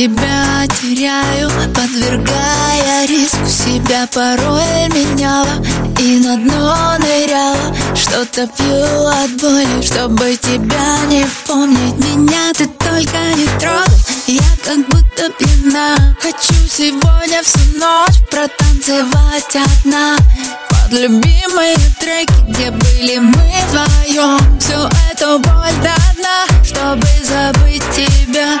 тебя теряю Подвергая риску себя. Порой меняла и на дно ныряла. Что-то пью от боли, чтобы тебя не помнить. Меня ты только не трогай, я как будто пьяна. Хочу сегодня всю ночь протанцевать одна. Под любимые треки, где были мы вдвоем. Всю эту боль до дна, чтобы забыть тебя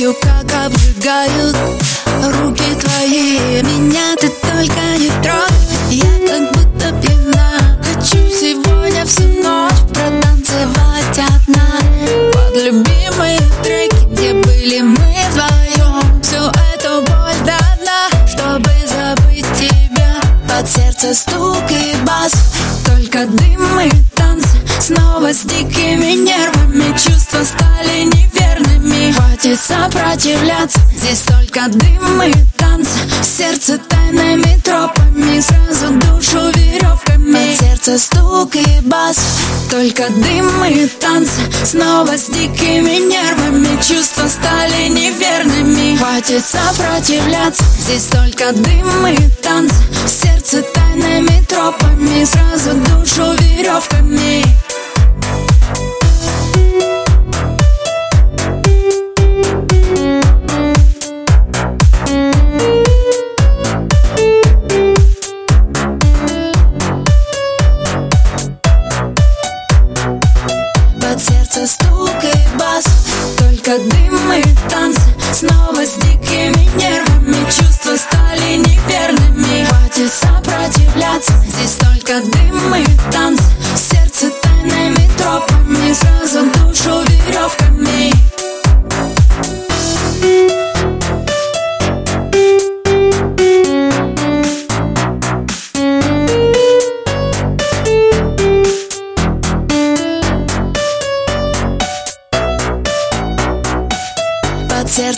Знаю, как обжигают руки твои. Меня ты только не трогай. Я как будто пьяна. Хочу сегодня всю ночь протанцевать одна. Под любимые треки, где были мы вдвоем. Всю эту боль до чтобы забыть тебя. Под сердце стук и бас. Только дым и танцы Снова с дикими нервами. Чувства стали неверными Хватит сопротивляться. Здесь только дым и танцы. Сердце тайными тропами Сразу душу веревками. Под сердце стук и бас. Только дым и танцы. Снова с дикими нервами. Чувства стали неверными. Хватит сопротивляться. Здесь только дым и танцы. Сердце тайными тропами. Сразу душу веревками Сердце стук и бас. Только дым и танцы Снова с дикими нервами. Чувства стали неверными. Хватит сопротивляться. Здесь только дым и танцы